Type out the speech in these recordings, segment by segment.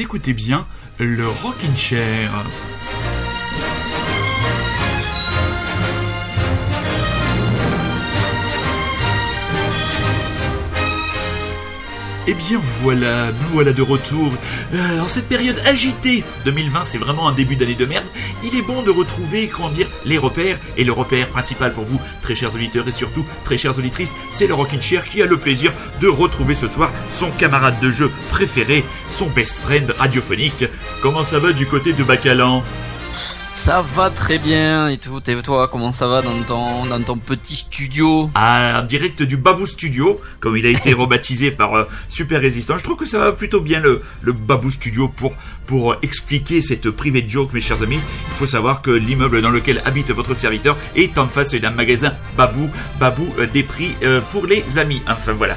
écoutez bien le Rockin' Chair. Eh bien voilà, nous voilà de retour. Euh, en cette période agitée, 2020 c'est vraiment un début d'année de merde, il est bon de retrouver, comment dire, les repères. Et le repère principal pour vous, très chers auditeurs et surtout très chères auditrices, c'est le Rockin' Chair qui a le plaisir de retrouver ce soir son camarade de jeu préféré, son best friend radiophonique. Comment ça va du côté de Bacalan? Ça va très bien et tout. Et toi, comment ça va dans ton, dans ton petit studio Ah, en direct du Babou Studio, comme il a été rebaptisé par euh, Super Résistant. Je trouve que ça va plutôt bien le, le Babou Studio pour, pour expliquer cette private joke, mes chers amis. Il faut savoir que l'immeuble dans lequel habite votre serviteur est en face d'un magasin Babou. Babou, euh, des prix euh, pour les amis. Enfin voilà.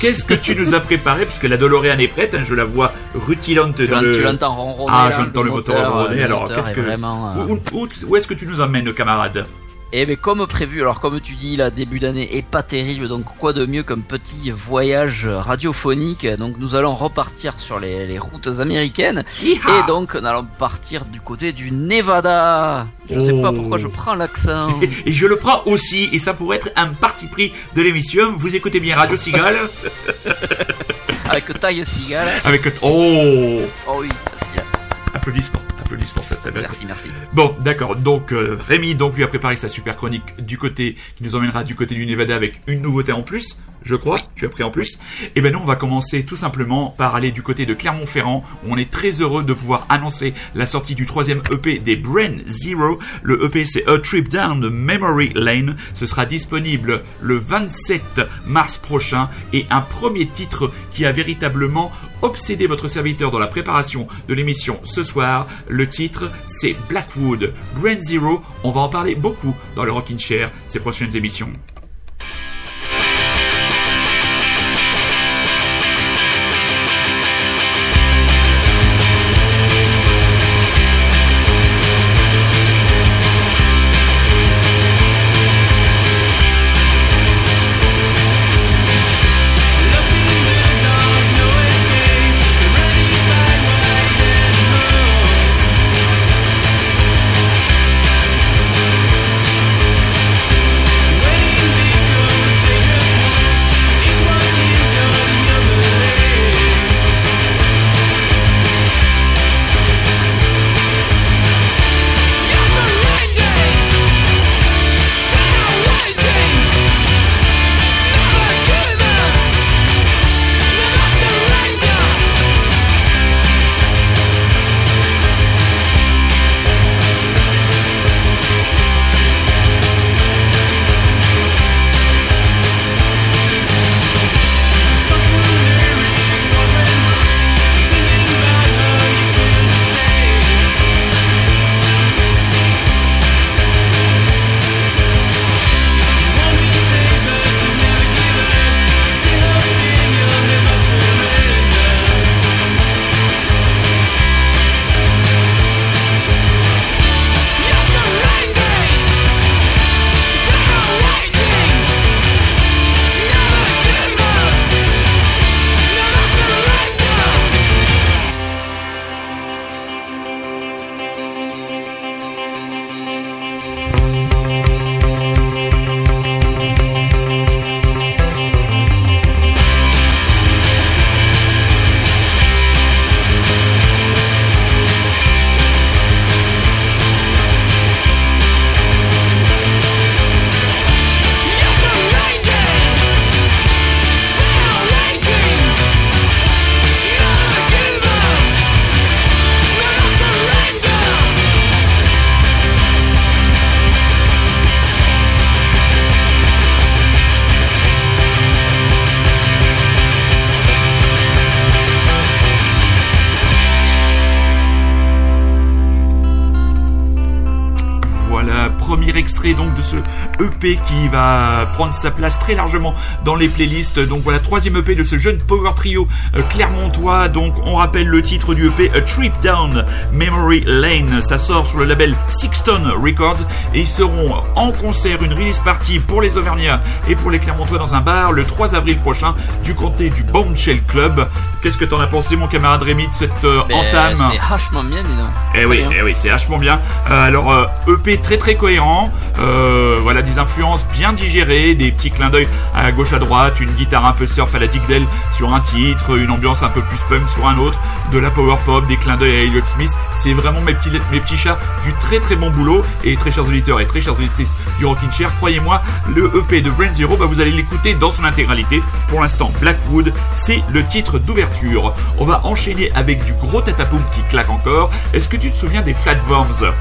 Qu'est-ce que tu nous as préparé? Puisque la DeLorean est prête, hein, je la vois rutilante Tu dans le... tu l'entends ronronner Ah, j'entends le moteur ronronner, alors, qu'est-ce est que- vraiment, euh, Où, où- où est-ce que tu nous emmènes, camarade Eh ben comme prévu, alors comme tu dis, la début d'année est pas terrible, donc quoi de mieux qu'un petit voyage radiophonique? Donc nous allons repartir sur les, les routes américaines et donc nous allons partir du côté du Nevada. Je sais pas Oh. pourquoi je prends l'accent. Et je le prends aussi, et ça pourrait être un parti pris de l'émission. Vous écoutez bien Radio Cigale Avec taille cigale. avec oh Oh oui, facile. applaudissements, applaudissements, ça ça Merci, merci. Bon, d'accord. Donc euh, Rémi donc lui a préparé sa super chronique du côté qui nous emmènera du côté du Nevada avec une nouveauté en plus. Je crois, tu as pris en plus. Et ben nous, on va commencer tout simplement par aller du côté de Clermont-Ferrand, on est très heureux de pouvoir annoncer la sortie du troisième EP des Brain Zero. Le EP, c'est A Trip Down the Memory Lane. Ce sera disponible le 27 mars prochain. Et un premier titre qui a véritablement obsédé votre serviteur dans la préparation de l'émission ce soir. Le titre, c'est Blackwood. Brain Zero, on va en parler beaucoup dans le Rockin' Chair ces prochaines émissions. Qui va prendre sa place très largement dans les playlists. Donc voilà, troisième EP de ce jeune power trio euh, clermontois. Donc on rappelle le titre du EP A Trip Down Memory Lane. Ça sort sur le label Sixton Records et ils seront en concert, une release party pour les Auvergnats et pour les Clermontois dans un bar le 3 avril prochain du comté du Bombshell Club. Qu'est-ce que t'en as pensé, mon camarade Rémi, de cette euh, Ben, entame C'est vachement bien, dis donc. eh oui, bien. eh oui, c'est vachement bien. Euh, alors euh, EP très très cohérent, voilà des influences bien digérées, des petits clins d'œil à gauche à droite, une guitare un peu surf à la Dick Dale sur un titre, une ambiance un peu plus punk sur un autre, de la power pop, des clins d'œil à Elliott Smith. C'est vraiment mes petits mes petits chats du très très bon boulot et très chers auditeurs et très chères auditrices du Rockin' Chair, croyez-moi, le EP de Brain Zero, bah, vous allez l'écouter dans son intégralité. Pour l'instant, Blackwood, c'est le titre d'ouverture. On va enchaîner avec du gros tatapoum qui claque encore. Est-ce que tu te souviens des Flatworms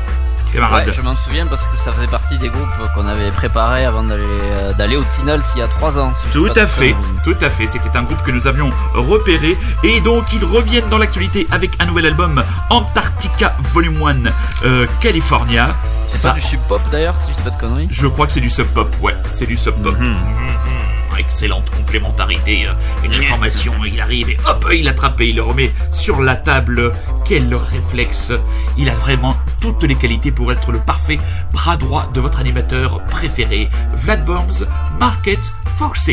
camarade Ouais, je m'en souviens parce que ça faisait partie des groupes qu'on avait préparés avant d'aller euh, au Tinals il y a trois ans. si Tout à fait, tout à fait. C'était un groupe que nous avions repéré et donc ils reviennent dans l'actualité avec un nouvel album Antarctica Volume 1 euh, California. C'est Ça, pas du sub pop d'ailleurs, si je dis pas de conneries. je crois que c'est du sub pop, ouais, c'est du sub pop. Mhm, Excellente complémentarité. euh, Une information, il arrive et hop, il attrape et il le remet sur la table. Quel réflexe Il a vraiment toutes les qualités pour être le parfait bras droit de votre animateur préféré, Vlad Worms, Market Forces.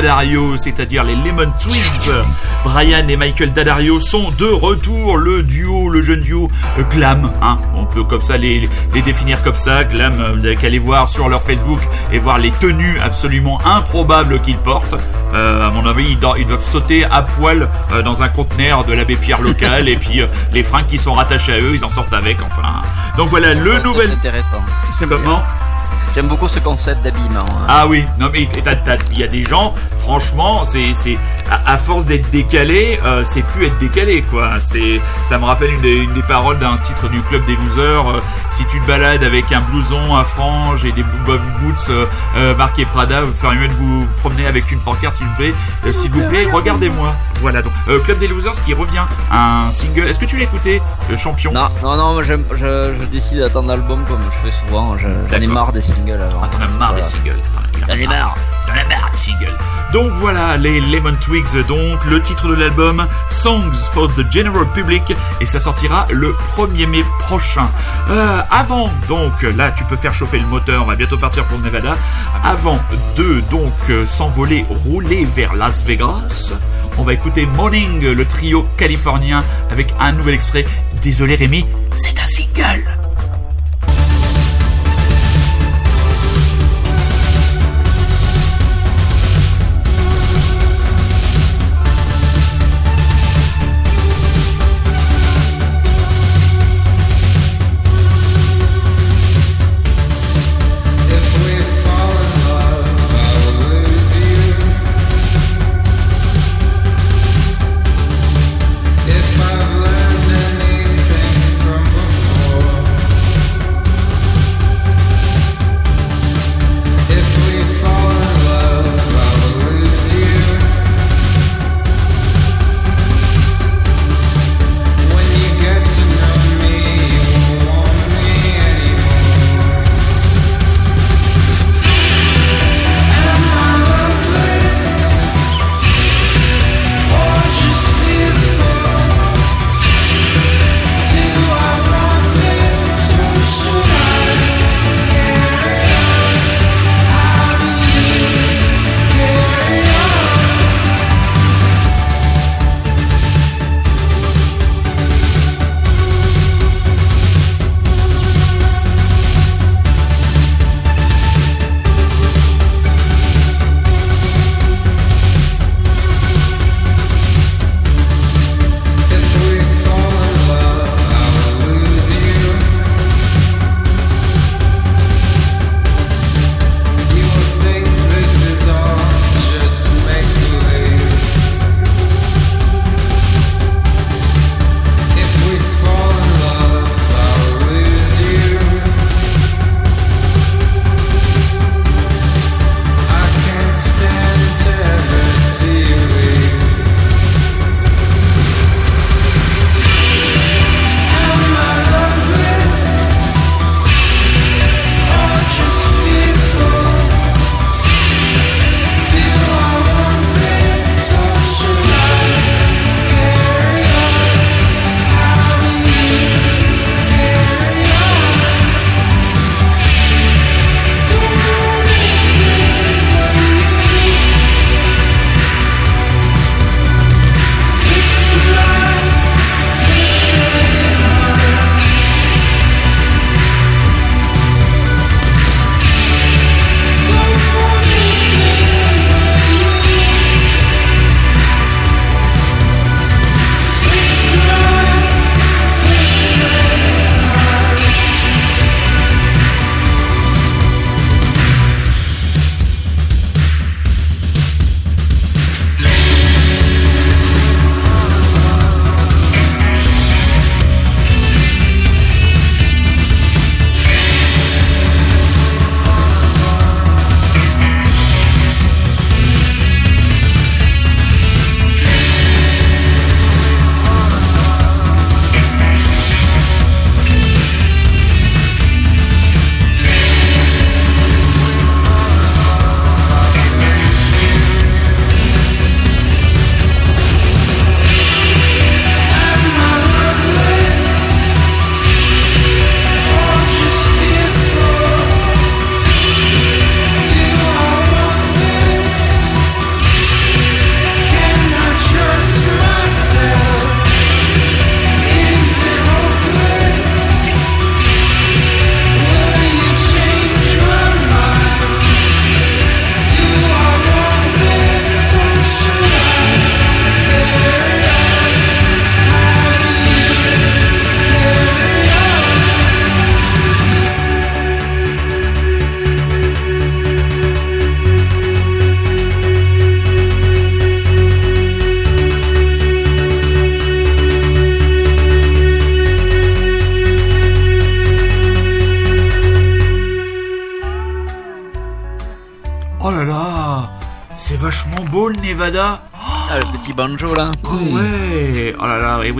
Daddario, c'est-à-dire les Lemon Twigs. Brian et Michael Daddario sont de retour, le duo, le jeune duo euh, Glam, hein, on peut comme ça les, les définir comme ça, Glam, euh, vous avez qu'à aller voir sur leur Facebook et voir les tenues absolument improbables qu'ils portent. Euh, à mon avis, ils, do- ils doivent sauter à poil euh, dans un conteneur de l'abbé Pierre local et puis euh, les fringues qui sont rattachées à eux, ils en sortent avec. Enfin, donc voilà le C'est nouvel. intéressant. Comment? J'aime beaucoup ce concept d'habillement. hein. Ah oui, non mais t'as- t'as- il y a des gens, franchement, c'est c'est à, à force d'être décalé, euh, c'est plus être décalé quoi. C'est ça me rappelle une des, une des paroles d'un titre du club des losers. euh, si tu te balades avec un blouson à franges et des bo- bo- boots euh, euh, marqués Prada, vous feriez mieux de vous promener avec une pancarte s'il vous plaît. Euh, s'il vous plaît, regardez-moi. Voilà donc euh, club des losers qui revient un single. Est-ce que tu l'as écouté, euh, champion? Non, non, non, moi j'aime- je, je décide d'attendre l'album comme je fais souvent. Je- J'en ai marre des singles avant. Ah, t'en as marre des singles. J'en ai marre. Marre des singles. Donc voilà, les Lemon Twigs, donc le titre de l'album Songs for the General Public et ça sortira le 1er mai prochain. Euh, avant, donc là tu peux faire chauffer le moteur, on va bientôt partir pour le Nevada. Avant de donc euh, s'envoler, rouler vers Las Vegas, on va écouter Morning, le trio californien avec un nouvel extrait. Désolé Rémi, c'est un single.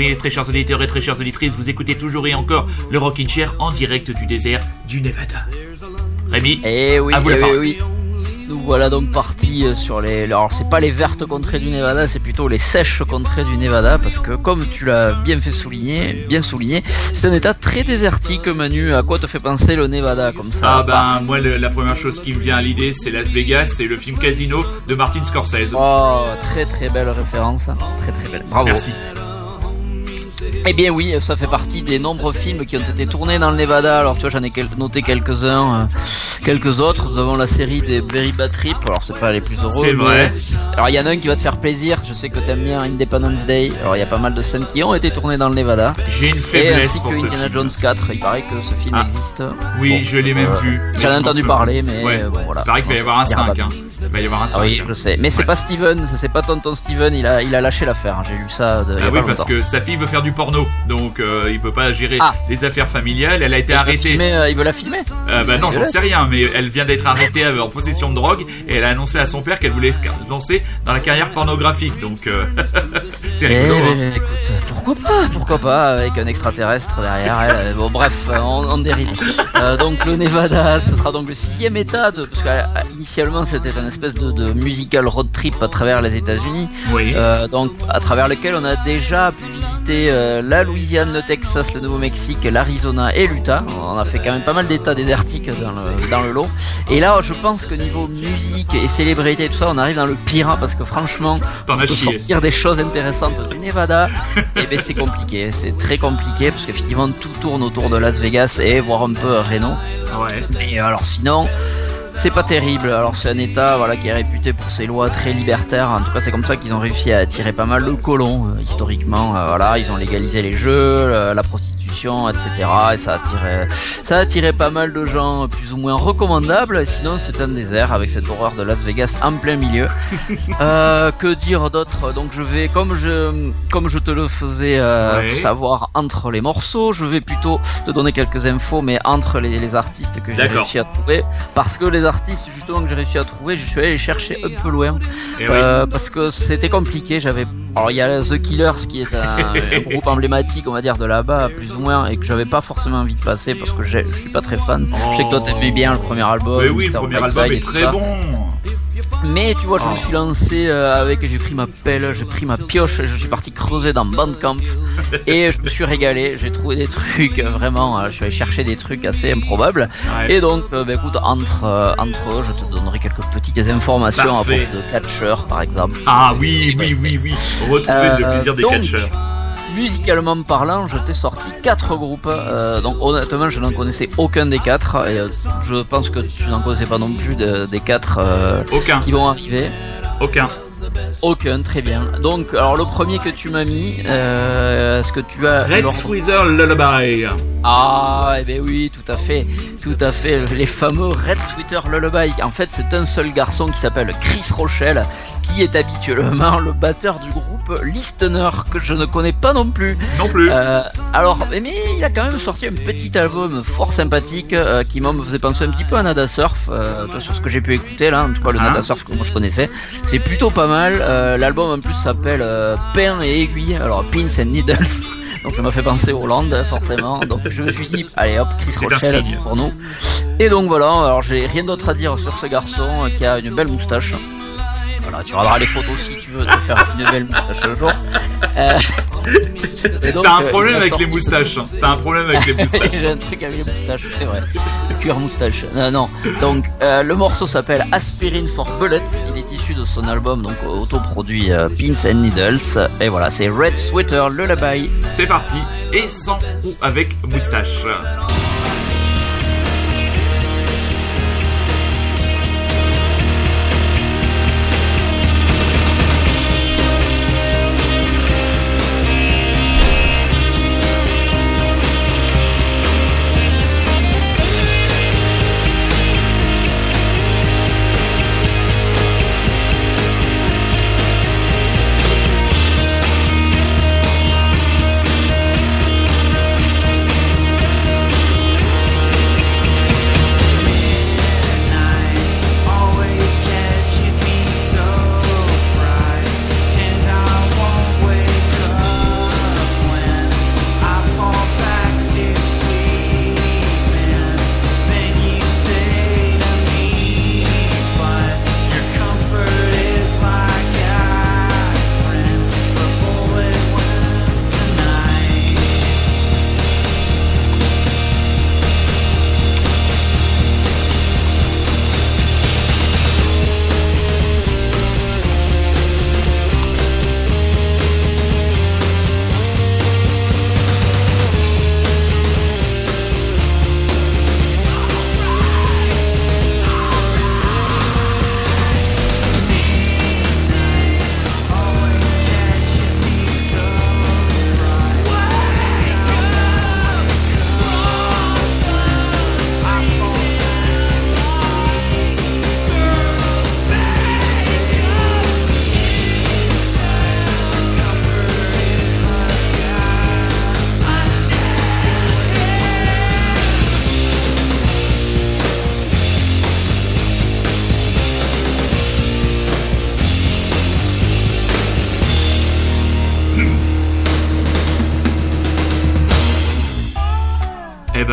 Oui, très chers auditeurs et très chères auditrices, vous écoutez toujours et encore le Rockin' Chair en direct du désert du Nevada. Rémi, Eh oui, À vous eh la oui, parole. oui. Nous voilà donc partis euh, sur les. Alors, c'est pas les vertes contrées du Nevada, c'est plutôt les sèches contrées du Nevada, parce que comme tu l'as bien fait souligner, bien souligné, c'est un état très désertique, Manu. À quoi te fait penser le Nevada comme ça? Ah ben moi le- la première chose qui me vient à l'idée c'est Las Vegas, c'est le film Casino de Martin Scorsese. Oh, très très belle référence, hein. très très belle. Bravo. Merci. Eh bien oui, ça fait partie des nombreux films qui ont été tournés dans le Nevada. Alors tu vois, j'en ai noté quelques-uns, euh, quelques autres. Nous avons la série des Very Bad Trip. Alors c'est pas les plus heureux. C'est mais- vrai. Alors il y en a un qui va te faire plaisir. Je sais que t'aimes bien Independence Day. Alors il y a pas mal de scènes qui ont été tournées dans le Nevada. J'ai une Et faiblesse ainsi pour que ce Indiana film. Jones 4. Il paraît que ce film Ah. existe. Oui, Bon, je l'ai même euh, vu. J'en ai entendu parler, mais Ouais. bon voilà. Il paraît qu'il va y avoir un On dira 5. pas Hein. Il va y avoir un 5. Ah oui, je sais. Mais c'est pas Steven, c'est pas tonton Steven, il a, il a lâché l'affaire. J'ai lu ça de, il y a Ah pas oui, parce que sa fille veut faire du porno, donc euh, il peut pas gérer Ah. les affaires familiales. Elle a été Il arrêtée. filmer, euh, il veut la filmer Euh, bah non, j'en sais rien, mais elle vient d'être arrêtée euh, en possession de drogue et elle a annoncé à son père qu'elle voulait lancer dans la carrière pornographique. Donc euh, c'est Eh rigolo. hein. ben, écoute, pourquoi pas, pourquoi pas, avec un extraterrestre derrière elle. euh, Bon, bref, on, on dérive. Donc le Nevada, ce sera donc le sixième état, de, parce qu'initialement c'était une espèce de, de musical road trip à travers les États-Unis, Oui. donc à travers lequel on a déjà pu visiter la Louisiane, le Texas, le Nouveau-Mexique, l'Arizona et l'Utah. On a fait quand même pas mal d'états désertiques dans le, dans le lot. Et là, je pense que niveau musique et célébrité et tout ça, on arrive dans le pire, parce que franchement, chié. sortir des choses intéressantes du Nevada, et ben c'est compliqué, c'est très compliqué parce qu'effectivement tout tourne autour de Las Vegas et voir un peu Reno. Ouais. Mais alors sinon, c'est pas terrible. Alors c'est un État voilà qui est réputé pour ses lois très libertaires. En tout cas c'est comme ça qu'ils ont réussi à attirer pas mal de colons euh, historiquement. Euh, voilà, ils ont légalisé les jeux, euh, la prostitution, etc. Et ça a attiré, ça a attiré pas mal de gens plus ou moins recommandables. Sinon c'est un désert avec cette horreur de Las Vegas en plein milieu. Euh, que dire d'autre? Donc je vais, comme je, comme je te le faisais euh, savoir entre les morceaux, je vais plutôt te donner quelques infos, mais entre les, les artistes que j'ai réussi à trouver, parce que les artistes justement que j'ai réussi à trouver, je suis allé les chercher un peu loin, oui. euh, parce que c'était compliqué. J'avais, alors il y a The Killers qui est un, un groupe emblématique, on va dire de là-bas, plus ou moins, et que j'avais pas forcément envie de passer parce que je suis pas très fan. Je sais que toi t'aimais bien le premier album. Mais oui, le premier album et est très ça. bon. Mais tu vois, je Oh. me suis lancé euh, avec, j'ai pris ma pelle, j'ai pris ma pioche, je suis parti creuser dans Bandcamp et je me suis régalé. J'ai trouvé des trucs euh, vraiment, euh, je suis allé chercher des trucs assez improbables. Ouais. Et donc, euh, bah, écoute, entre entre eux, je te donnerai quelques petites informations Parfait. à propos de Catcher, par exemple. Ah oui, oui, oui, oui. Retrouver Euh, le plaisir des donc, catcheurs. Musicalement parlant, je t'ai sorti quatre groupes. euh, donc honnêtement, je n'en connaissais aucun des quatre. Et euh, je pense que tu n'en connaissais pas non plus de- des quatre euh, Aucun, qui vont arriver. aucun. Aucun, très bien. Donc, alors le premier que tu m'as mis, euh, est-ce que tu as Red l'ordre Sweater Lullaby. Ah, eh ben oui, tout à fait, tout à fait. Les fameux Red Twitter Lullaby. En fait, c'est un seul garçon qui s'appelle Chris Rochelle, qui est habituellement le batteur du groupe Listener, que je ne connais pas non plus. Non plus. Euh, alors, mais il a quand même sorti un petit album fort sympathique euh, qui me faisait penser un petit peu à Nada Surf, sur ce que j'ai pu écouter là, en tout cas le Ah. Nada Surf que moi je connaissais. C'est plutôt pas mal. Euh, L'album en plus s'appelle euh, Pain et aiguille, alors Pins and Needles. Donc ça m'a fait penser Hollande forcément. Donc je me suis dit allez hop Chris Rochelle pour nous. Et donc voilà, alors j'ai rien d'autre à dire sur ce garçon euh, qui a une belle moustache. Voilà, tu regarderas les photos si tu veux te faire une belle moustache un jour. Euh, et donc, T'as un euh, problème avec les moustaches. hein. T'as un problème avec les moustaches. J'ai un truc avec les moustaches, c'est vrai. Le cuir moustache. Non, non. Donc, euh, le morceau s'appelle Aspirin for Bullets. Il est issu de son album, donc autoproduit euh, Pins and Needles. Et voilà, c'est Red Sweater Lullaby. C'est parti. Et sans ou avec moustache.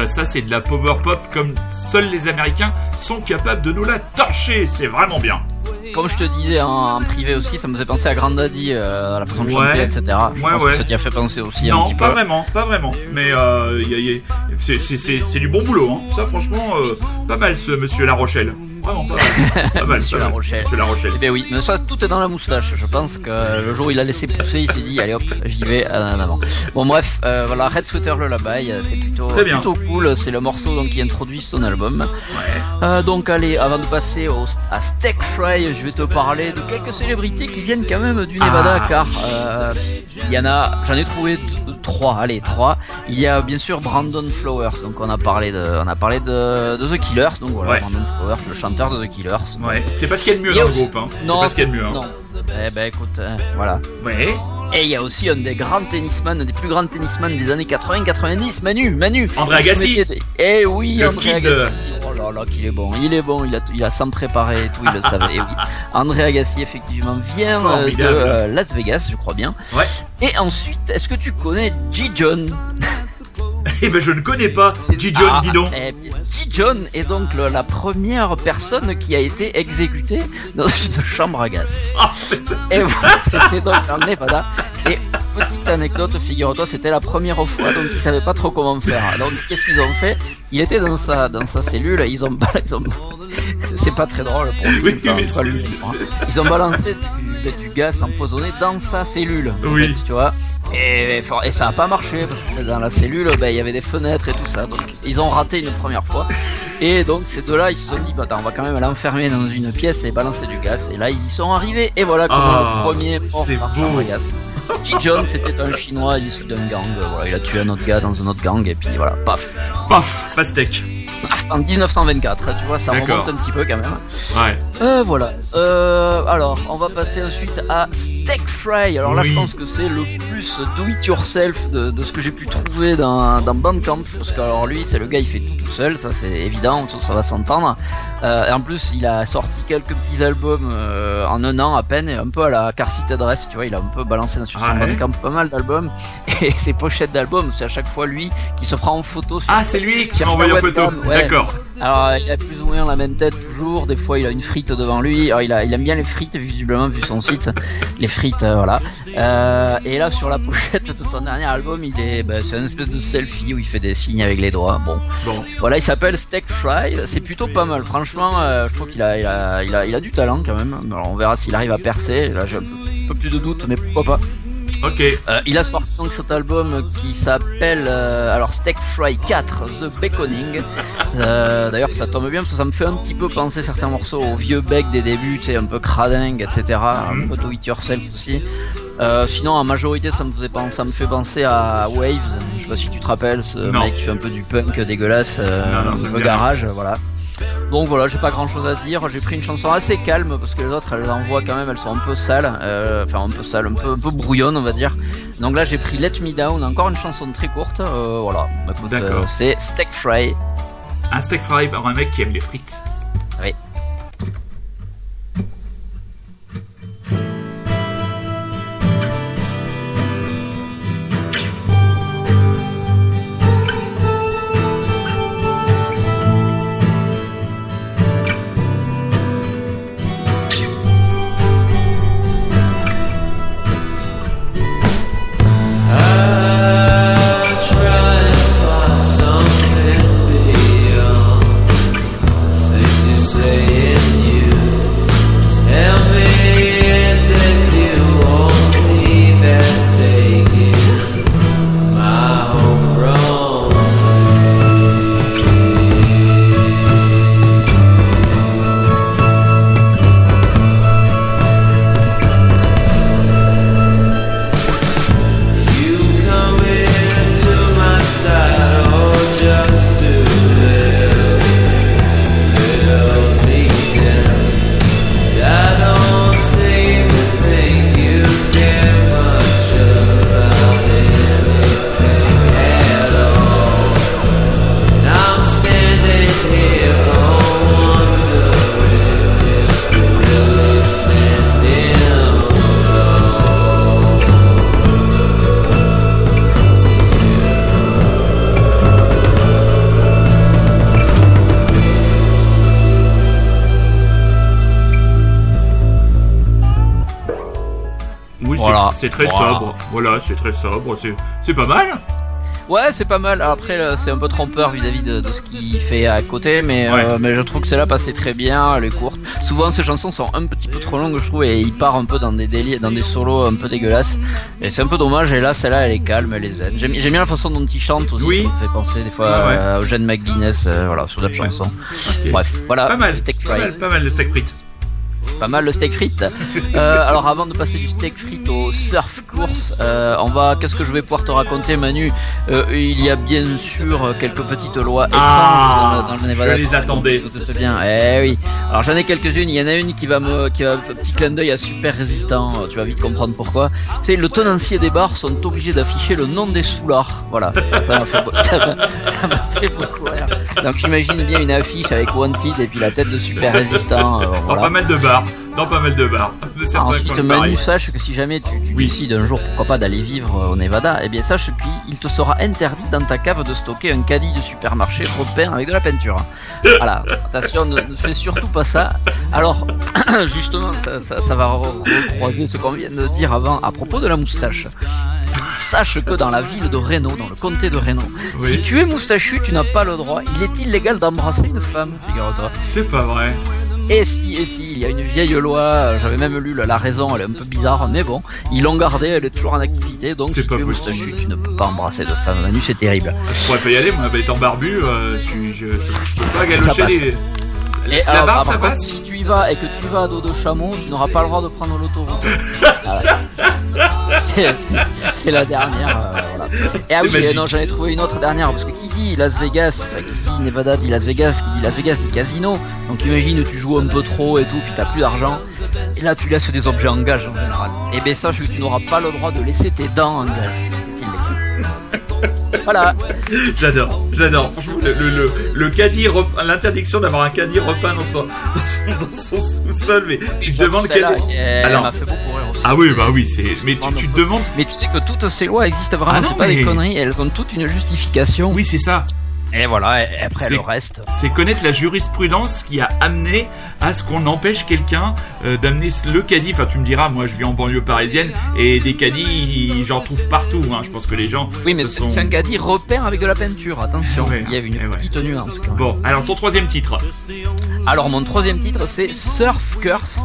Ça c'est de la power pop comme seuls les Américains sont capables de nous la torcher, c'est vraiment bien. Comme je te disais en, en privé aussi, ça me faisait penser à Grand Daddy, euh, à la façon de Ouais. chanter, etc. Je Ouais, pense ouais. que ça t'y a fait penser aussi un non, petit pas peu. vraiment, pas vraiment. Mais euh, c'est du bon boulot, hein. Ça franchement, euh, pas mal ce Monsieur La Rochelle. Vraiment pas mal. Pas mal, Monsieur pas La mal. Rochelle. Monsieur La Rochelle. Eh ben oui, mais ça tout est dans la moustache. Je pense que le jour où il a laissé pousser, il s'est dit allez hop, j'y vais euh, en avant. Bon bref, euh, voilà Red Sweater Lullaby, euh, c'est plutôt bien. plutôt cool. C'est le morceau donc qui introduit son album. Ouais. Euh, donc allez, avant de passer au, à Steak Fry, je vais te parler de quelques célébrités qui viennent quand même du Nevada, Ah. car euh, il y en a, j'en ai trouvé trois, allez trois. Il y a bien sûr Brandon Flowers, donc on a parlé de, on a parlé de, de The Killers, donc voilà Ouais. Brandon Flowers, le chanteur de The Killers. Ouais. C'est pas ce qu'il y a de mieux dans le groupe, hein. C'est Non, pas ce qu'il y a de mieux, hein. non. Eh ben écoute, euh, voilà. Ouais. Et il y a aussi un des grands tennisman, un des plus grands tennisman des années 80-90, Manu, Manu. André Agassi. Eh oui, Le André. Agassi. Oh là là, qu'il est bon, il est bon, il a, il a sans préparer et tout, il le savait. Et oui, André Agassi effectivement vient euh, de euh, Las Vegas, je crois bien. Ouais. Et ensuite, est-ce que tu connais G. John Eh ben je ne connais pas G. John, Ah, dis donc. eh G. John est donc le- la première personne qui a été exécutée dans une chambre à gaz. C'est- Et voilà, c'était donc en Nevada. Et petite anecdote, figure-toi, c'était la première fois, donc ils savaient pas trop comment faire. Donc qu'est-ce qu'ils ont fait? Il était dans sa dans sa cellule, ils ont ils ont c'est pas très drôle pour lui, Oui, mais pas c'est- lui, hein. Ils ont balancé du, du gaz empoisonné dans sa cellule. en Oui. fait, tu vois. Et, ça a pas marché parce que dans la cellule, ben, il y avait des fenêtres et tout ça. Donc ils ont raté une première fois. Et donc ces deux-là, ils se sont dit, bah, attends, on va quand même l'enfermer dans une pièce et balancer du gaz. Et là, ils y sont arrivés. Et voilà comment Ah, le premier mort c'est par chambre à gaz. John, c'était un chinois issu d'un gang. euh, Voilà, il a tué un autre gars dans un autre gang. Et puis voilà, paf. Paf, pastèque. Ah, en 1924, tu vois, ça remonte un petit peu quand même. Ouais. Euh, voilà. Euh, alors, on va passer ensuite à Steak Fry. Alors là, Oui. je pense que c'est le plus do it yourself de, de ce que j'ai pu trouver dans, dans Bandcamp. Parce que alors lui, c'est le gars, il fait tout tout seul, ça c'est évident, ça, ça va s'entendre. Euh, et en plus, il a sorti quelques petits albums euh, en un an à peine, et un peu à la Car City Adresse, tu vois, il a un peu balancé sur son Ah ouais. Bandcamp pas mal d'albums. Et ses pochettes d'albums, c'est à chaque fois lui qui se prend en photo sur Ah, c'est lui qui m'a envoyé en photo. ouais. D'accord. Alors, il a plus ou moins la même tête toujours. Des fois, il a une frite devant lui. Alors, il, a, il aime bien les frites, visiblement, vu son site. Les frites, euh, voilà. Euh, et là, sur la pochette de son dernier album, il est, ben, c'est une espèce de selfie où il fait des signes avec les doigts. Bon, Bon. voilà, il s'appelle Steak Fry. C'est plutôt pas mal. Franchement, euh, je trouve qu'il a, il a, il a, il a du talent quand même. Alors, on verra s'il arrive à percer. Là, j'ai un peu, un peu plus de doute, mais pourquoi pas. Ok. Euh, il a sorti donc cet album qui s'appelle euh, alors Steak Fry 4 The Baconing. Euh, D'ailleurs ça tombe bien parce que ça me fait un petit peu penser certains morceaux au vieux bec des débuts, tu sais un peu cradingue, etc. Un peu do it yourself aussi. Sinon en majorité ça me faisait penser, ça me fait penser à Waves. Je sais pas si tu te rappelles ce Non. mec qui fait un peu du punk dégueulasse, Non, un peu garage, voilà. Donc voilà, j'ai pas grand chose à dire. J'ai pris une chanson assez calme parce que les autres elles envoient quand même, elles sont un peu sales, euh, enfin un peu sales, un peu, un peu brouillonnes on va dire. Donc là j'ai pris Let Me Down, encore une chanson très courte. euh, voilà, D'accord. euh, c'est Steak Fry. Un steak fry par un mec qui aime les frites. Très sobre. C'est pas mal. Ouais, c'est pas mal. Après, c'est un peu trompeur vis-à-vis de, de ce qu'il fait à côté, mais, Ouais. euh, mais je trouve que celle-là passait très bien. Elle est courte. Souvent, ces chansons sont un petit peu trop longues, je trouve, et il part un peu dans des délires, dans des solos un peu dégueulasses. Et c'est un peu dommage. Et là, celle-là, elle est calme, elle est zen. J'aime bien la façon dont il chante aussi. Oui. Ça me fait penser des fois Ouais, ouais. euh, à Eugene McGuinness, euh, voilà, sur d'autres chansons. Bref, voilà. Pas mal. Pas mal, pas mal le steak frites. Pas mal le steak frites. Euh, alors avant de passer du steak frites au surf course, euh, on va. Qu'est-ce que je vais pouvoir te raconter, Manu? Euh, Il y a bien sûr quelques petites lois Ah, dans, le- dans le Nevada. je les attendais. Doutes bien. Eh oui. Alors j'en ai quelques-unes. Il y en a une qui va me, qui va un petit clin d'œil à super résistant. Tu vas vite comprendre pourquoi. C'est le tenancier des bars sont obligés d'afficher le nom des soulards. Voilà. Ça m'a fait, ça m'a- beaucoup rire. Donc j'imagine bien une affiche avec Wanted et puis la tête de super résistant. euh, Dans voilà. pas mal de bars. Dans pas mal de bars. De certains Manu, sache que si jamais tu, tu Oui. décides un jour, pourquoi pas, d'aller vivre euh, au Nevada, eh bien sache qu'il te sera interdit dans ta cave de stocker un caddie de supermarché repeint avec de la peinture. Voilà, attention, ne, ne fais surtout pas ça. Alors, justement, ça, ça, ça va re- recroiser ce qu'on vient de dire avant à propos de la moustache. Sache que dans la ville de Reno, dans le comté de Reno, Oui. si tu es moustachu, tu n'as pas le droit. Il est illégal d'embrasser une femme, figure-toi. C'est pas vrai. Et si, et si, il y a une vieille loi, j'avais même lu la, la raison, elle est un peu bizarre, mais bon, ils l'ont gardée, elle est toujours en activité, donc C'est si pas tu possible. tu ne peux pas embrasser de femme. Manu, c'est terrible. Je pourrais pas y aller, moi, étant barbu, euh, je, je, je, je peux pas galocher les. Et La alors, barbe, ah, ça contre, si tu y vas et que tu y vas à dos de chameau, tu n'auras pas le droit de prendre l'autoroute. Voilà. C'est la dernière, euh, voilà. Et ah oui, magique. euh, non, j'en ai trouvé une autre dernière, parce que qui dit Las Vegas, enfin, qui dit Nevada dit Las Vegas, qui dit Las Vegas dit casino. Donc imagine, tu joues un peu trop et tout, puis t'as plus d'argent. Et là, tu laisses des objets en gage en général. Et ben sache que tu n'auras pas le droit de laisser tes dents en gage. C'est illégal. Voilà. J'adore, j'adore. Franchement, le, le, le, le caddie, l'interdiction d'avoir un caddie repeint dans son, dans son, dans son sous-sol, mais tu te demandes quel. Alors- m'a fait beaucoup rire aussi. Ah oui, bah oui, c'est. Mais tu, tu te demandes. Mais tu sais que toutes ces lois existent vraiment, Ah c'est pas mais- des conneries, elles ont toute une justification. Oui, c'est ça. Et voilà, et après le reste. C'est connaître la jurisprudence qui a amené à ce qu'on empêche quelqu'un euh, d'amener le caddie. Enfin, tu me diras, moi je vis en banlieue parisienne et des caddies, j'en trouve partout. Hein. Je pense que les gens. Oui, mais c'est sont- un caddie repeint avec de la peinture, attention, Ouais, il y avait une ouais. petite nuance quand même. Bon, alors ton troisième titre. Alors mon troisième titre c'est Surf Curse,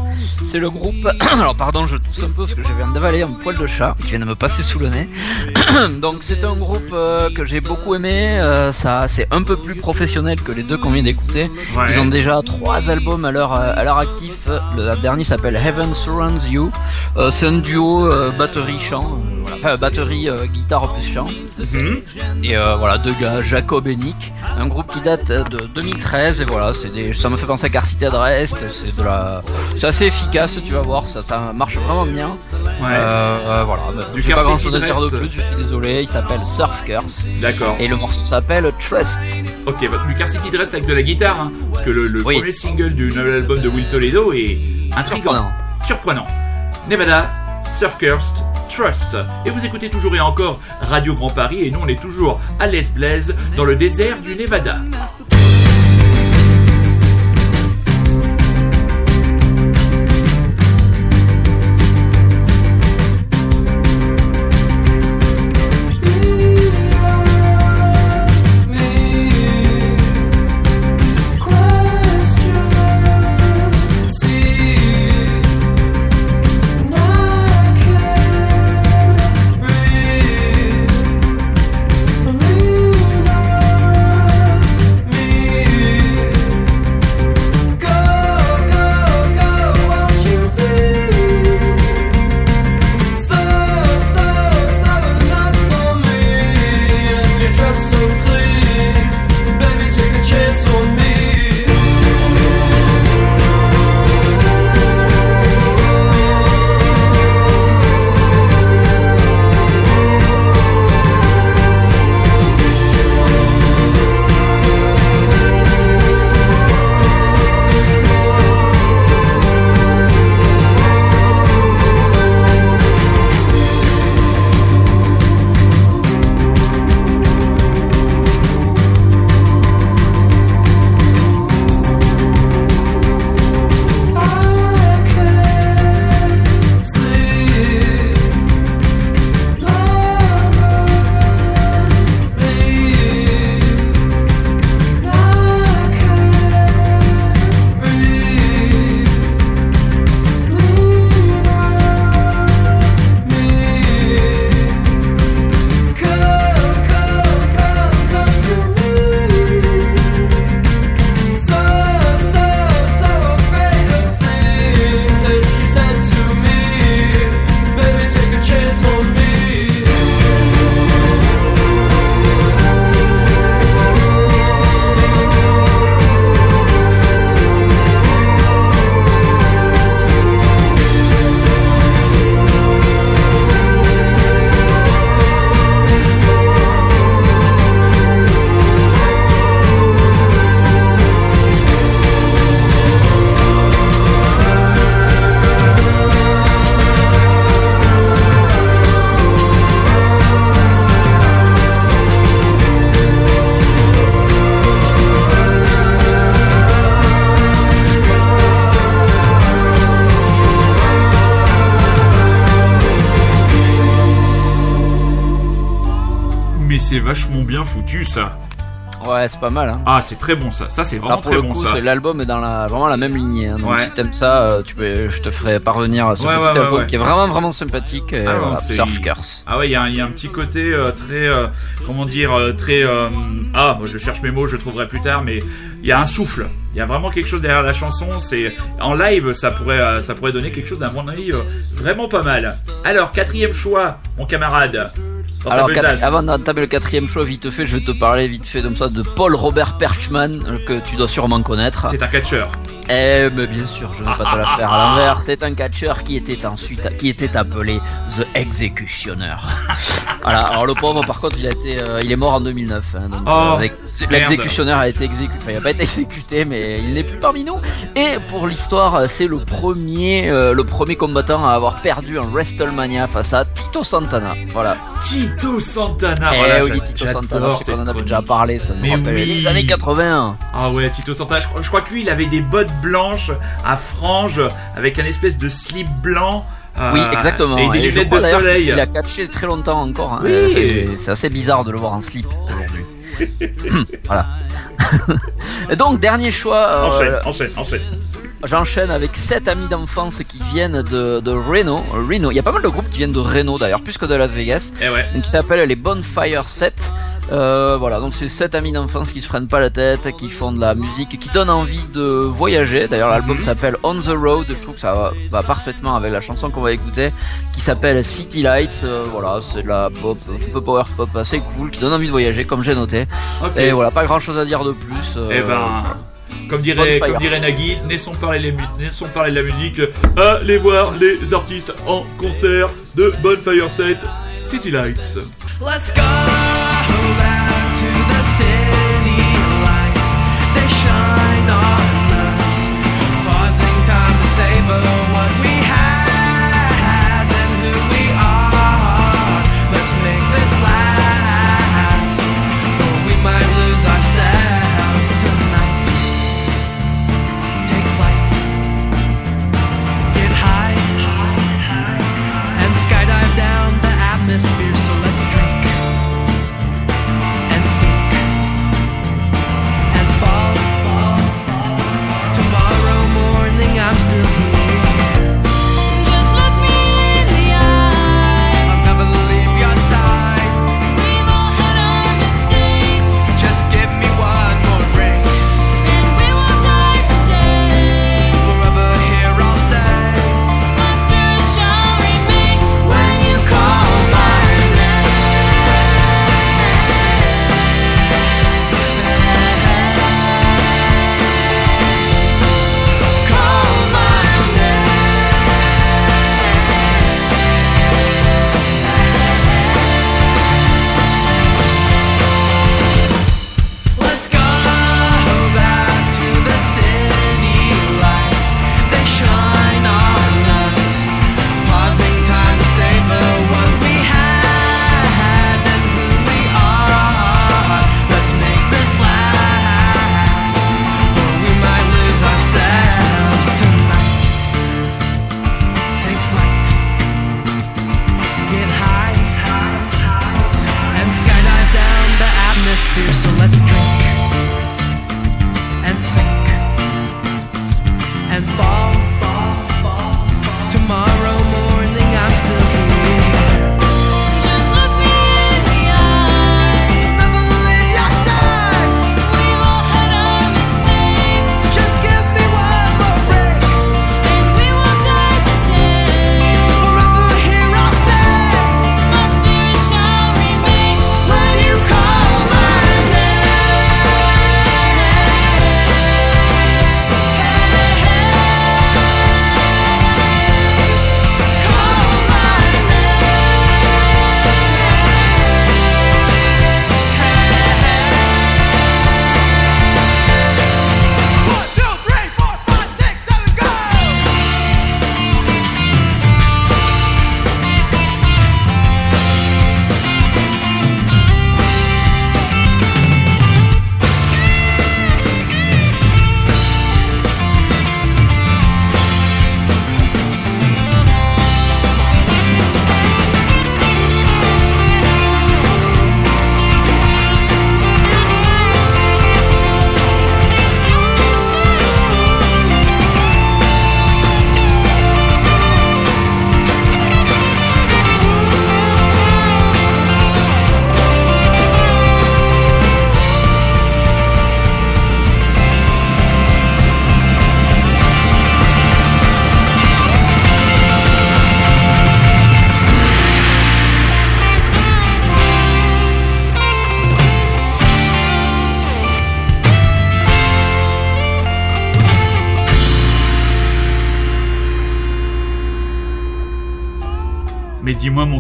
c'est le groupe, alors pardon je tousse un peu parce que je viens d'avaler un poil de chat qui vient de me passer sous le nez. Donc c'est un groupe euh, que j'ai beaucoup aimé, euh, ça c'est un peu plus professionnel que les deux qu'on vient d'écouter. Ouais. Ils ont déjà trois albums à leur, euh, à leur actif. Le dernier s'appelle Heaven Surrounds You. Euh, c'est un duo euh, batterie-chant. voilà. Enfin, batterie, guitare plus chant. Mhm. Et voilà, deux gars, Jacob et Nick. Un groupe qui date de 2013. Et voilà, c'est des... ça me fait penser à Car City Adrest. C'est de la... c'est assez efficace, tu vas voir. Ça, ça marche vraiment bien. Ouais. Voilà. Bah, Du pas grand chose à dire de plus, je suis désolé. Il s'appelle Surf Curse. D'accord. Et le morceau s'appelle Ok, bah, du Car City de reste avec de la guitare, hein, parce que le, le Oui. premier single du nouvel album de Will Toledo est intriguant, Surprenant. surprenant. Nevada, Surfcurst, Trust. Et vous écoutez toujours et encore Radio Grand Paris, et nous on est toujours à Les Blaise, dans le désert du Nevada. Ça. Ouais, c'est pas mal. Hein. Ah, c'est très bon ça. Ça, c'est vraiment pour très le bon coup, ça. l'album est dans la vraiment la même lignée. hein. Donc Ouais. si t'aimes ça, euh, tu peux, je te ferai parvenir ce Ouais, petit ouais, album qui est vraiment vraiment sympathique. Ah, voilà, Surf Curse. Ah ouais, il y, a un- il y a un petit côté euh, très, euh, comment dire, euh, très, euh, ah, moi je cherche mes mots, je trouverai plus tard, mais il y a un souffle. Il y a vraiment quelque chose derrière la chanson. C'est en live, ça pourrait, euh, ça pourrait donner quelque chose d'un bon avis euh, vraiment pas mal. Alors quatrième choix, mon camarade. Alors quatre- avant d'entamer le quatrième choix, vite fait, je vais te parler vite fait comme ça de Paul Robert Perchman euh, que tu dois sûrement connaître. c'est un catcheur. Eh mais bien sûr, je ne vais pas te la faire à l'envers. C'est un catcheur qui était ensuite qui était appelé The Executioner. voilà. Alors le pauvre, par contre, il a été, euh, il est mort en 2009. hein, donc Oh, euh, l'exécutionnaire a été exécuté. Enfin, il a pas été exécuté, mais il n'est plus parmi nous. Et pour l'histoire, c'est le premier, euh, le premier combattant à avoir perdu un WrestleMania face à Tito Santana. Voilà. Tito Santana. Eh voilà, oui, Tito Santana, je sais qu'on en avait déjà parlé, ça nous Mais rappelle oui. les années 80. Ah ouais, Tito Santana, je crois, je crois que lui, il avait des bottes blanches à franges avec un espèce de slip blanc. euh, Oui, exactement. Et des lunettes de soleil. qu'il a catché très longtemps encore. hein. Oui. Euh, c'est assez bizarre de le voir en slip aujourd'hui. voilà. Et donc, dernier choix. euh, Enchaîne, enchaîne, enchaîne. J'enchaîne avec sept amis d'enfance qui viennent de, de Reno. Reno. Il y a pas mal de groupes qui viennent de Reno d'ailleurs, plus que de Las Vegas. Eh ouais. Qui s'appellent les Bonfire 7. Euh, voilà, donc c'est sept amis d'enfance qui se prennent pas la tête, qui font de la musique, qui donnent envie de voyager. D'ailleurs, l'album Mhm. s'appelle On the Road. Je trouve que ça va, va parfaitement avec la chanson qu'on va écouter, qui s'appelle City Lights. Euh, voilà, c'est de la pop, un peu power pop assez cool, qui donne envie de voyager, comme j'ai noté. Et voilà, pas grand chose à dire de plus. euh, Eh ben, comme dirait, comme dirait Nagui, laissons parler, les laissons parler de la musique. Allez voir les artistes en concert de Bonfire 7 City Lights. Let's go battle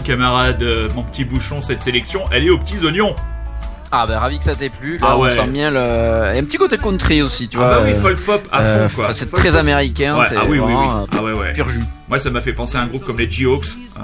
camarade, euh, mon petit bouchon, cette sélection, elle est aux petits oignons. Ah ben ravi que ça t'ait plu. Là Ah ouais. on sent bien le... et un petit côté country aussi, tu ah vois. bah oui, folk pop à euh, fond, quoi. C'est Folk très pop. américain, Ouais, c'est ah oui, oui, oui. Ah ouais, ouais. pur jus. Moi, ça m'a fait penser à un groupe comme les G-Hawks, euh,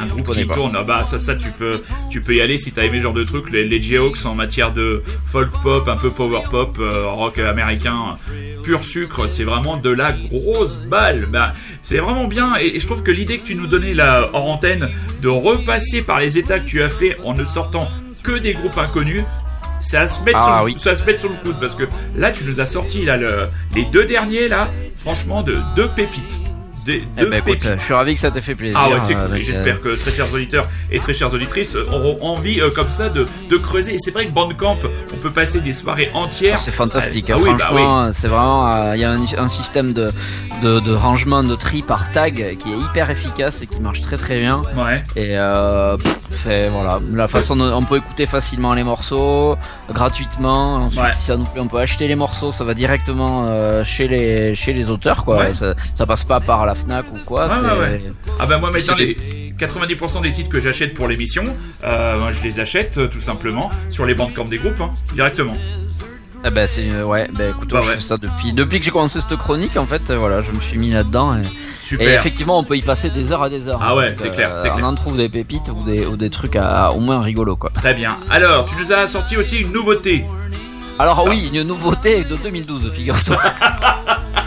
un groupe qui pas. tourne. Ah bah ça, ça, tu peux, tu peux y aller si t'as aimé ce genre de truc. Les, les G-Hawks en matière de folk pop, un peu power pop, euh, rock américain, pur sucre. C'est vraiment de la grosse balle. Bah, c'est vraiment bien. Et, et je trouve que l'idée que tu nous donnais là hors antenne de repasser par les états que tu as fait en ne sortant que des groupes inconnus. C'est à se mettre, Ah, sur, oui. à se mettre sur le coude parce que là tu nous as sorti là le, les deux derniers là, franchement de deux pépites, des Eh deux ben écoute, je suis ravi que ça t'ait fait plaisir. Ah ouais, c'est euh, cool. J'espère que très chers auditeurs et très chères auditrices euh, auront envie euh, comme ça de, de creuser. C'est vrai que Bandcamp, on peut passer des soirées Ah, entières. C'est fantastique, Ah hein, oui, bah franchement, c'est vraiment, euh, il y a un, un système de, de, de rangement de tri par tag qui est hyper efficace et qui marche très très bien. Ouais. Et euh, pff, voilà, la façon dont on peut écouter facilement les morceaux gratuitement. Ensuite, Ouais. si ça nous plaît, on peut acheter les morceaux. Ça va directement euh, chez les chez les auteurs, quoi. Ouais. Ça, ça passe pas par la Fnac ou quoi. Ouais, c'est- ouais. Ah bah moi maintenant les 90% des titres que j'achète pour l'émission, euh, je les achète euh, tout simplement sur les Bandcamp des groupes hein, directement. Eh ben c'est ouais, ben écoute, Bah je ouais. fais ça depuis depuis que j'ai commencé cette chronique. En fait, euh, voilà, je me suis mis là-dedans. Et... Super. Et effectivement, on peut y passer des heures à des heures. Ah hein, ouais, c'est clair, euh. On en trouve des pépites ou des, ou des trucs à, au moins rigolos, quoi. Très bien. Alors, tu nous as sorti aussi une nouveauté. Alors oui, une nouveauté de 2012, figure-toi.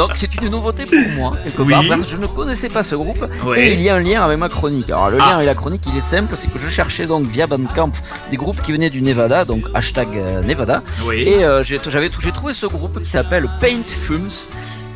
Donc c'est une nouveauté pour moi, quelque Oui. part, parce que je ne connaissais pas ce groupe, Ouais. et il y a un lien avec ma chronique. Alors le lien Ah. avec la chronique, il est simple, c'est que je cherchais donc via Bandcamp des groupes qui venaient du Nevada, donc hashtag euh, Nevada, Oui. et euh, j'avais j'ai trouvé ce groupe qui s'appelle Paint Fumes.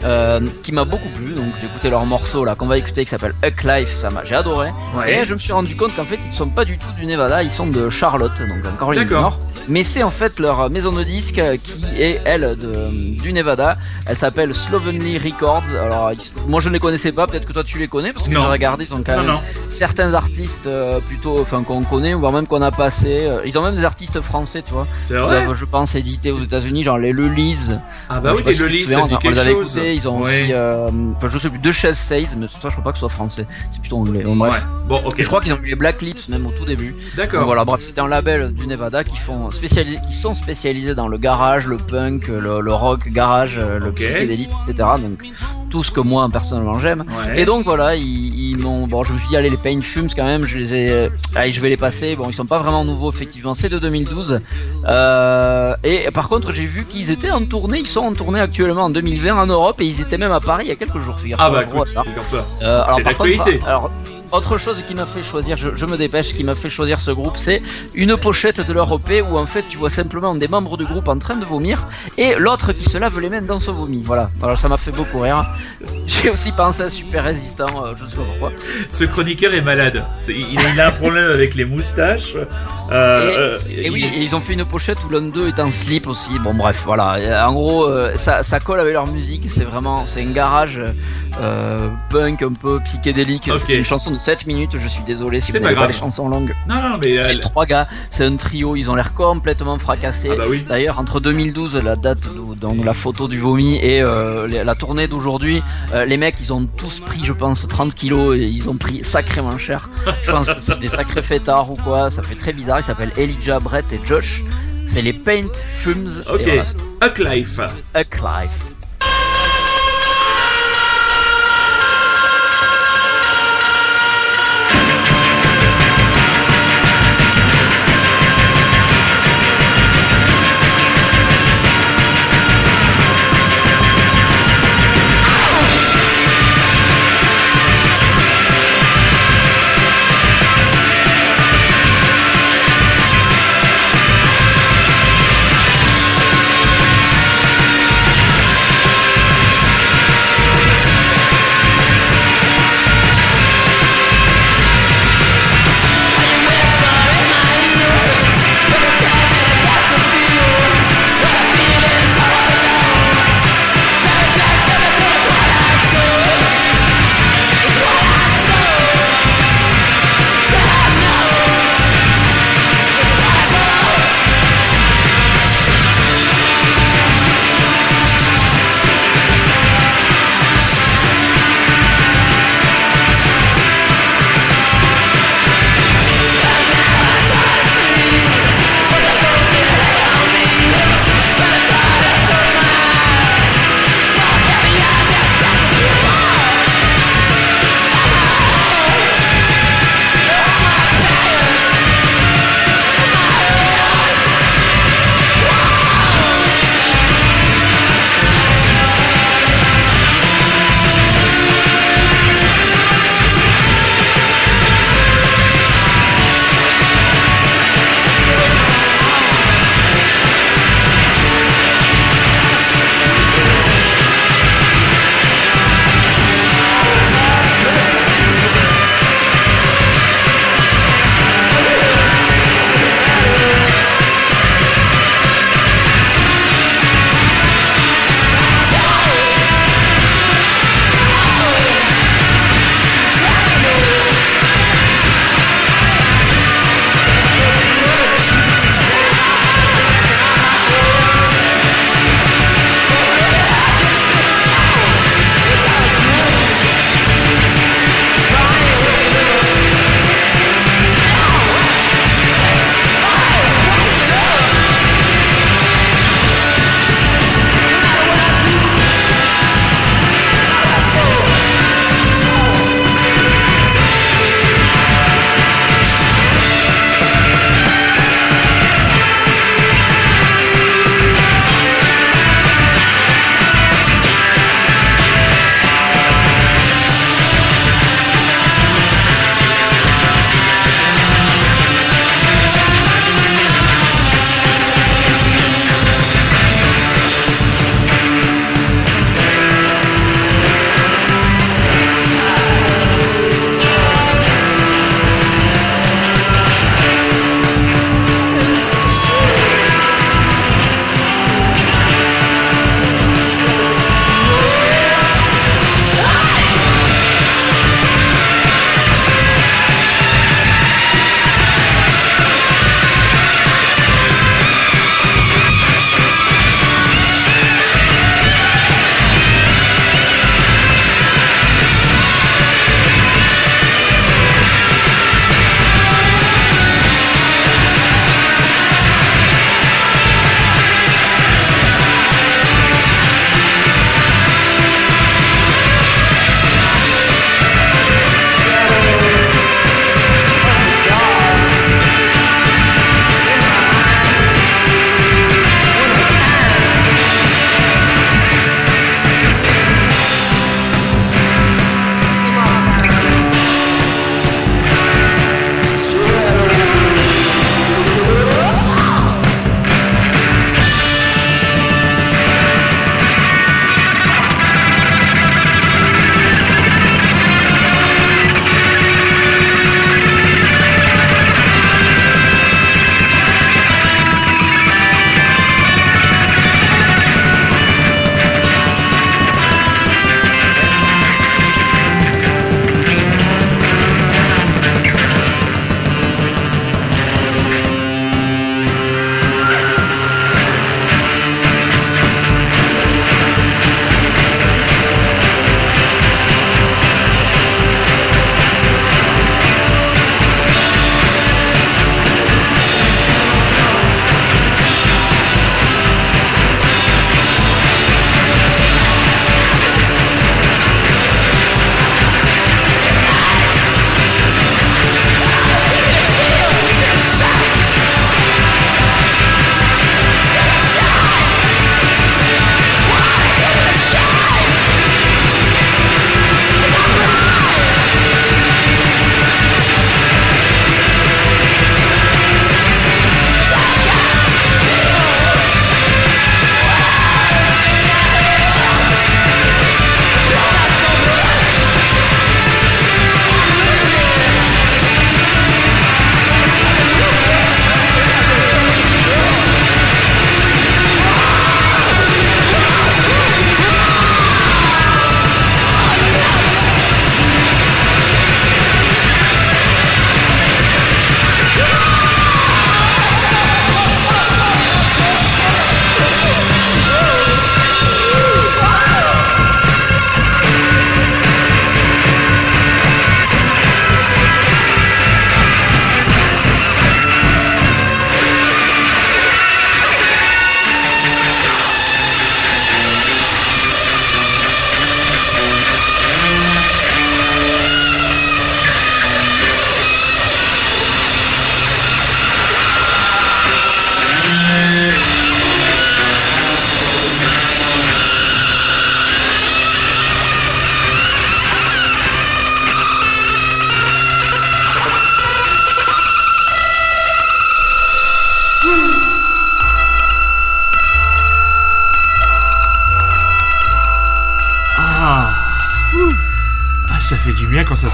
Euh, qui m'a beaucoup plu, donc j'ai écouté leur morceau là qu'on va écouter qui s'appelle Huck Life, ça m'a, j'ai adoré. Ouais. Et je me suis rendu compte qu'en fait ils ne sont pas du tout du Nevada, ils sont de Charlotte, donc en Caroline du. Nord. Mais c'est en fait leur maison de disques euh, qui est elle de, du Nevada. Elle s'appelle Slovenly Records. Alors moi je ne les connaissais pas, peut-être que toi tu les connais parce que Non. j'ai regardé, ils ont quand Non, même non. certains artistes euh, plutôt, enfin qu'on connaît, voire même qu'on a passé. Ils ont même des artistes français, tu vois. Vrai. doivent, je pense, éditer aux États-Unis, genre les Lulise. Ah bah oui, les si souviens, ça on, on quelque les avait chose. écoutés. Ils ont aussi, euh, enfin je sais plus, deux chaises 16, mais ça je crois pas que ce soit français. C'est plutôt anglais. Bon, bref. Ouais. Bon, ok. Je crois qu'ils ont eu les Black Lips même au tout début. D'accord. voilà, bref, c'était un label du Nevada qui font qui sont spécialisés dans le garage, le punk, le, le rock garage, euh, le Ok. psychédélisme, etc. Donc tout ce que moi personnellement j'aime. Ouais. Et donc voilà, ils, ils m'ont, bon, je me suis dit allez les Pain Fumes quand même, je les ai, euh, allez je vais les passer. Bon, ils sont pas vraiment nouveaux effectivement, c'est de 2012. Euh, et par contre, j'ai vu qu'ils étaient en tournée, ils sont en tournée actuellement en 2020 en Europe et ils étaient même à Paris il y a quelques jours. figure-toi, Ah bah écoute. Euh, alors, C'est par contre, alors, autre chose qui m'a fait choisir, je, je me dépêche, qui m'a fait choisir ce groupe, c'est une pochette de leur EP où en fait tu vois simplement des membres du groupe en train de vomir et l'autre qui se lave les mains dans son vomi. Voilà, alors ça m'a fait beaucoup rire. J'ai aussi pensé à Super Résistant, euh, je sais pas pourquoi. Ce chroniqueur est malade. Il, il a un problème avec les moustaches. Euh, et, euh, et il- oui, et ils ont fait une pochette où l'un d'eux est en slip aussi. Bon bref, voilà. En gros, euh, ça, ça colle avec leur musique. C'est vraiment, c'est un garage euh, punk un peu psychédélique. C'est une chanson de 7 minutes. Je suis désolé si vous n'avez pas les chansons longues. Non, non, mais. C'est euh, trois gars, c'est un trio, ils ont l'air complètement fracassés. Ah bah oui. D'ailleurs, entre 2012, la date d'où- donc la photo du vomi et euh, la tournée d'aujourd'hui, euh, les mecs, ils ont tous pris, je pense, 30 kilos et ils ont pris sacrément cher. Je pense que c'est des sacrés fêtards ou quoi. Ça fait très bizarre. Ils s'appellent Elijah, Brett et Josh. C'est les Paint Fumes. Ok. Et voilà, Huck Life. Huck Life.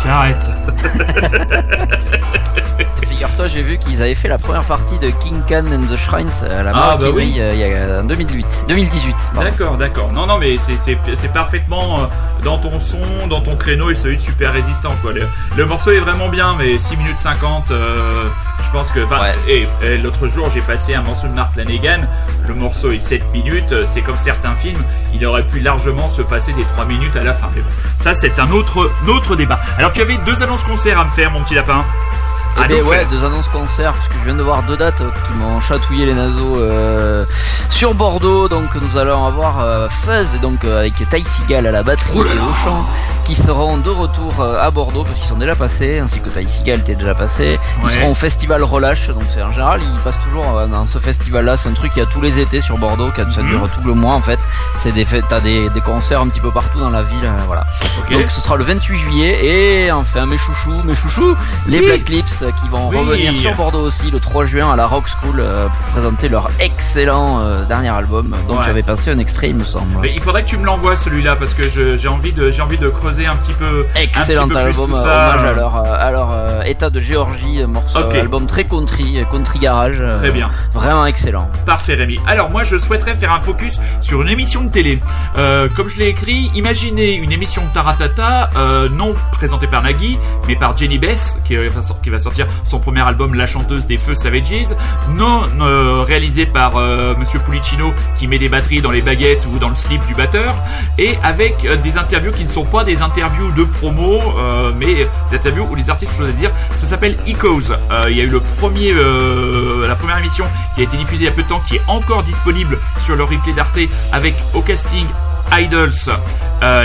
Arrête. Et Figure-toi, j'ai vu qu'ils avaient fait la première partie de King Khan and the Shrines à la Ah, bah oui. il y a en 2008. 2018. pardon. D'accord, d'accord. Non, non, mais c'est- c'est c'est parfaitement euh, dans ton son, dans ton créneau et celui de super résistant, quoi. Le, le morceau est vraiment bien, mais 6 minutes 50, euh, je pense que. enfin, Ouais. Et, et l'autre jour, j'ai passé un morceau de Mark Lanegan. Le morceau est 7 minutes. C'est comme certains films, il aurait pu largement se passer des 3 minutes à la fin. Mais bon, ça, c'est un autre, autre débat. Alors, tu avais deux annonces concerts à me faire, mon petit lapin. À ben ouais, deux annonces concerts, parce que je viens de voir deux dates qui m'ont chatouillé les naseaux euh, sur Bordeaux. Donc nous allons avoir euh, Fuzz, donc euh, avec Ty Seagal à la batterie Oh là et au chant, qui seront de retour euh, à Bordeaux parce qu'ils sont déjà passés, ainsi que Ty Seagal était déjà passé. Ils Ouais. seront au festival Relâche, donc c'est en général ils passent toujours euh, dans ce festival-là. C'est un truc qu'il y a tous les étés sur Bordeaux, qui ça Mhm. dure tout le mois en fait. C'est des t'as des, des concerts un petit peu partout dans la ville, euh, voilà. Donc ce sera le 28 juillet et enfin mes chouchous, mes chouchous, les. Black Lips qui vont Oui. revenir sur Bordeaux aussi le 3 juin à la Rock School euh, pour présenter leur excellent euh, dernier album dont Ouais. tu avais passé un extrait il me semble. Mais il faudrait que tu me l'envoies celui-là parce que je- j'ai envie de j'ai envie de creuser un petit peu Excellent un petit peu plus album, tout euh, ça. hommage à leur, euh, à leur euh, état de Géorgie, morceau, Ok. euh, album très country, country garage, Très bien. vraiment excellent. Parfait Rémi. Alors moi je souhaiterais faire un focus sur une émission de télé. Euh, comme je l'ai écrit, imaginez une émission de Taratata, euh, non présentée par Nagui, mais par Jenny Bess, qui, va sor- qui va sortir son premier album La chanteuse des feux Savages, non euh, réalisé par Monsieur Pulicino qui met des batteries dans les baguettes ou dans le slip du batteur, et avec des interviews qui ne sont pas des interviews de promo, euh, mais des interviews où les artistes ont à dire. Ça s'appelle Ecos. Euh, il y a eu le premier, euh, la première émission qui a été diffusée il y a peu de temps, qui est encore disponible sur le replay d'Arte avec au casting Idols,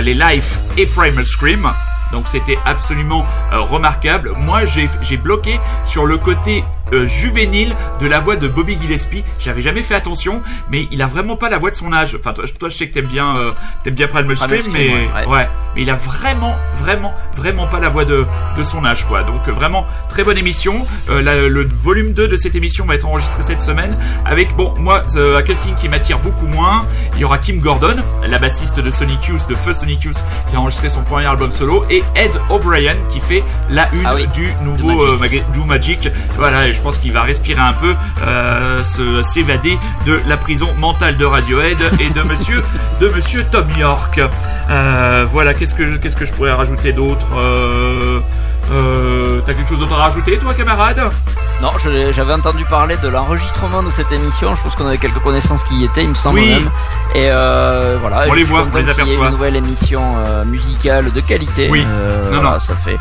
les Life et Primal Scream. Donc c'était absolument remarquable. Moi j'ai bloqué sur le côté euh, juvénile de la voix de Bobby Gillespie. J'avais jamais fait attention, mais il a vraiment pas la voix de son âge. Enfin toi, toi je sais que t'aimes bien euh, t'aimes bien Primal Scream, mais ouais, mais il a vraiment vraiment vraiment pas la voix de de son âge quoi. Donc euh, vraiment très bonne émission. Euh, la- le volume 2 de cette émission va être enregistré cette semaine avec bon moi euh, un casting qui m'attire beaucoup moins. Il y aura Kim Gordon, la bassiste de Sonic Youth, de Feu Sonic Youth, qui a enregistré son premier album solo, et Ed O'Brien qui fait la une Ah oui, du nouveau Magic. euh, maga- du Magic. Voilà, je pense qu'il va respirer un peu, euh, se s'évader de la prison mentale de Radiohead et de Monsieur de Monsieur Tom York. Euh, voilà, qu'est-ce que je, qu'est-ce que je pourrais rajouter d'autre euh, T'as quelque chose d'autre à rajouter, toi, camarade? Non, j'avais entendu parler de l'enregistrement de cette émission. Je pense qu'on avait quelques connaissances qui y étaient, il me semble Oui. même. Et euh, voilà. On je les suis voit, on les aperçoit. Une nouvelle émission euh, musicale de qualité. Oui. Non, voilà, non. ça fait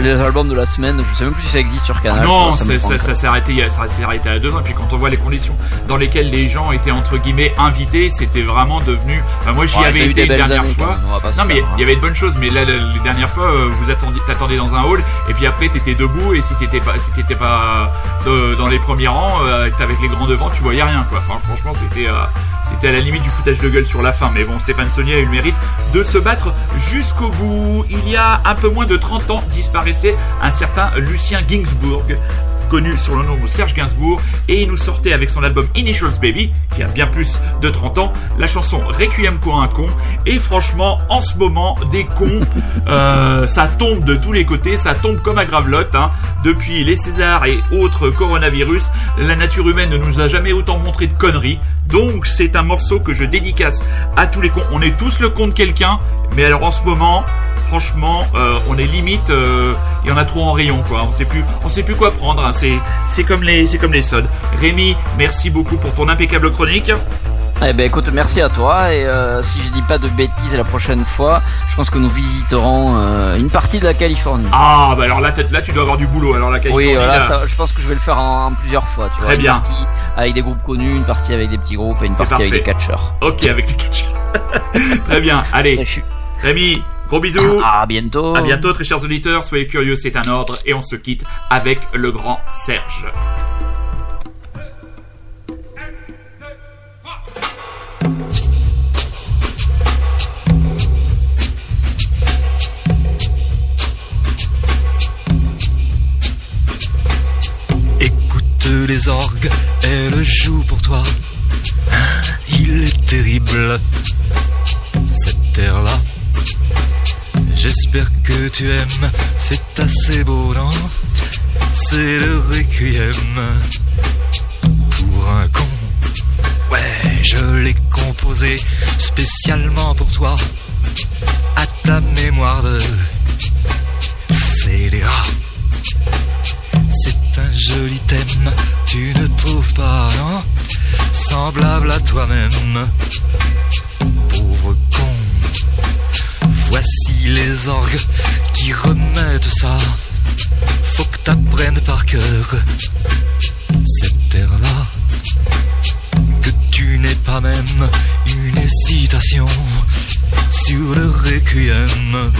les albums de la semaine. Je sais même plus si ça existe sur Canal. Non, ça prend ça, un ça s'est arrêté, il y a- ça s'est arrêté à deux ans. Et puis quand on voit les conditions dans lesquelles les gens étaient entre guillemets invités, c'était vraiment devenu. Enfin, moi, j'y Ouais, avais ça été une dernière fois. même, Non, mais hein. il y avait de bonnes choses. Mais là, le- les dernières fois, vous attendiez, t'attendais dans un et puis après, t'étais debout, et si t'étais pas, si t'étais pas euh, dans les premiers rangs, euh, avec les grands devant, tu voyais rien, quoi. Franchement, c'était, euh, c'était à la limite du foutage de gueule sur la fin. Mais bon, Stéphane Saunier a eu le mérite de se battre jusqu'au bout. Il y a un peu moins de 30 ans, disparaissait un certain Lucien Ginsburg connu sur le nom de Serge Gainsbourg, et il nous sortait avec son album Initials Baby, qui a bien plus de 30 ans, la chanson Requiem pour un con, et franchement, en ce moment, des cons, euh, ça tombe de tous les côtés, ça tombe comme à gravelotte, hein. depuis les Césars et autres coronavirus, la nature humaine ne nous a jamais autant montré de conneries, donc c'est un morceau que je dédicace à tous les cons, on est tous le con de quelqu'un, mais alors en ce moment, franchement, euh, on est limite, euh, il y en a trop en rayon, quoi. On sait plus, on sait plus quoi prendre. hein. C'est, c'est comme les, c'est comme les sods. Rémi, merci beaucoup pour ton impeccable chronique. Eh ben écoute, merci à toi et euh, si je dis pas de bêtises la prochaine fois, je pense que nous visiterons euh, une partie de la Californie. Ah, bah alors là, là, tu dois avoir du boulot. Alors la Californie, oui, voilà, là- ça, je pense que je vais le faire en, en plusieurs fois. Tu Très vois, bien. Une partie avec des groupes connus, une partie avec des petits groupes et une partie avec des catcheurs. Ok, avec tes catchers. Très bien. Allez. Rémi, gros bisous. À bientôt. À bientôt, très chers auditeurs. Soyez curieux, c'est un ordre. Et on se quitte avec le grand Serge. Écoute les orgues, elles jouent pour toi. Il est terrible, cet air-là. J'espère que tu aimes, c'est assez beau, non? C'est le requiem pour un con. Ouais, je l'ai composé spécialement pour toi, à ta mémoire de scélérat. C'est un joli thème, tu ne trouves pas, non? Semblable à toi-même, pauvre con. Voici les orgues qui remettent ça. Faut que t'apprennes par cœur cette terre-là. Que tu n'aies pas même une hésitation sur le requiem